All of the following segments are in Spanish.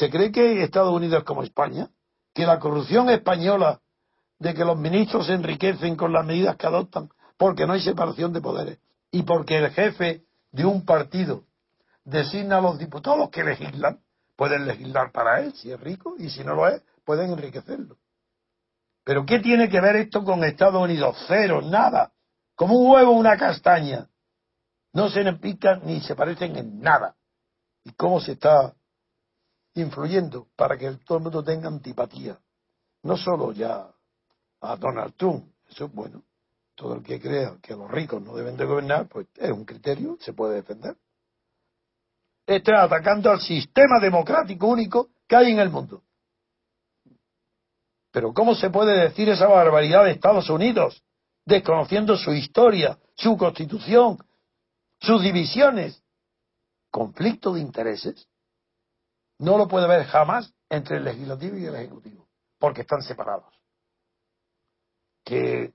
¿Se cree que Estados Unidos es como España? ¿Que la corrupción española de que los ministros se enriquecen con las medidas que adoptan porque no hay separación de poderes y porque el jefe de un partido designa a los diputados que legislan, pueden legislar para él si es rico y si no lo es, pueden enriquecerlo. Pero ¿qué tiene que ver esto con Estados Unidos? Cero, nada. Como un huevo una castaña. No se pican ni se parecen en nada. ¿Y cómo se está influyendo para que todo el mundo tenga antipatía. No solo ya a Donald Trump, eso es bueno. Todo el que crea que los ricos no deben de gobernar, pues es un criterio, se puede defender. Está atacando al sistema democrático único que hay en el mundo. Pero ¿cómo se puede decir esa barbaridad de Estados Unidos, desconociendo su historia, su constitución, sus divisiones? ¿Conflicto de intereses? No lo puede haber jamás entre el legislativo y el ejecutivo, porque están separados. Que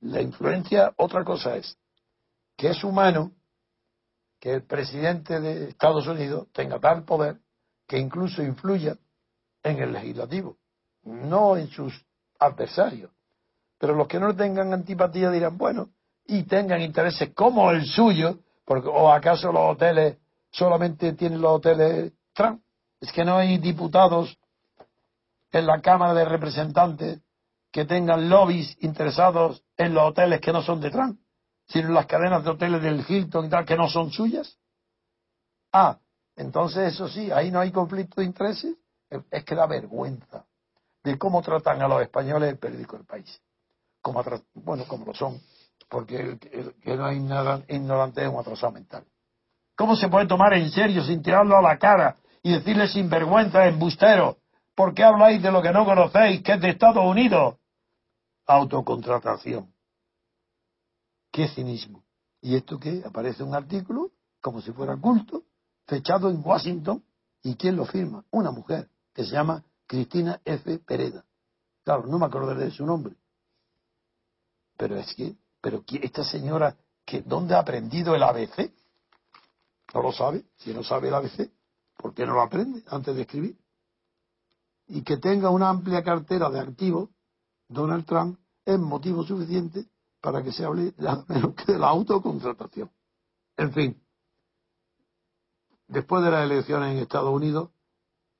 la influencia, otra cosa es, que es humano que el presidente de Estados Unidos tenga tal poder que incluso influya en el legislativo, no en sus adversarios. Pero los que no tengan antipatía dirán, bueno, y tengan intereses como el suyo, porque, o acaso los hoteles solamente tienen los hoteles Trump es que no hay diputados en la Cámara de Representantes que tengan lobbies interesados en los hoteles que no son de Trump, sino en las cadenas de hoteles del Hilton y tal que no son suyas. Ah, entonces eso sí, ahí no hay conflicto de intereses. Es que da vergüenza de cómo tratan a los españoles el periódico del país. Como bueno, como lo son, porque que no hay nada ignorante es un atrasado mental. ¿Cómo se puede tomar en serio sin tirarlo a la cara y decirle sin vergüenza, embustero, ¿por qué habláis de lo que no conocéis, que es de Estados Unidos? Autocontratación. Qué cinismo. ¿Y esto qué? Aparece un artículo, como si fuera culto, fechado en Washington, ¿y quién lo firma? Una mujer, que se llama Cristina F. Pereda. Claro, no me acordaré de su nombre. Pero es que, pero esta señora, que ¿dónde ha aprendido el ABC? ¿No lo sabe? Si no sabe el ABC, ¿Por qué no lo aprende antes de escribir? Y que tenga una amplia cartera de activos, Donald Trump, es motivo suficiente para que se hable de menos que de la autocontratación. En fin, después de las elecciones en Estados Unidos,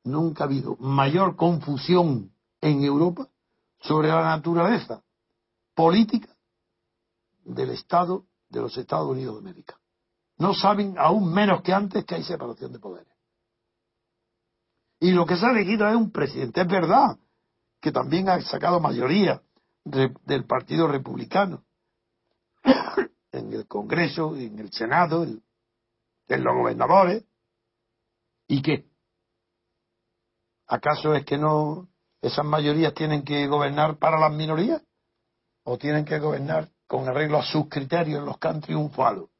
nunca ha habido mayor confusión en Europa sobre la naturaleza política del Estado de los Estados Unidos de América. No saben aún menos que antes que hay separación de poderes. Y lo que se ha elegido es un presidente. Es verdad que también ha sacado mayoría del Partido Republicano en el Congreso, en el Senado, en, los gobernadores. ¿Y qué? ¿Acaso es que no esas mayorías tienen que gobernar para las minorías? ¿O tienen que gobernar con arreglo a sus criterios los que han triunfado?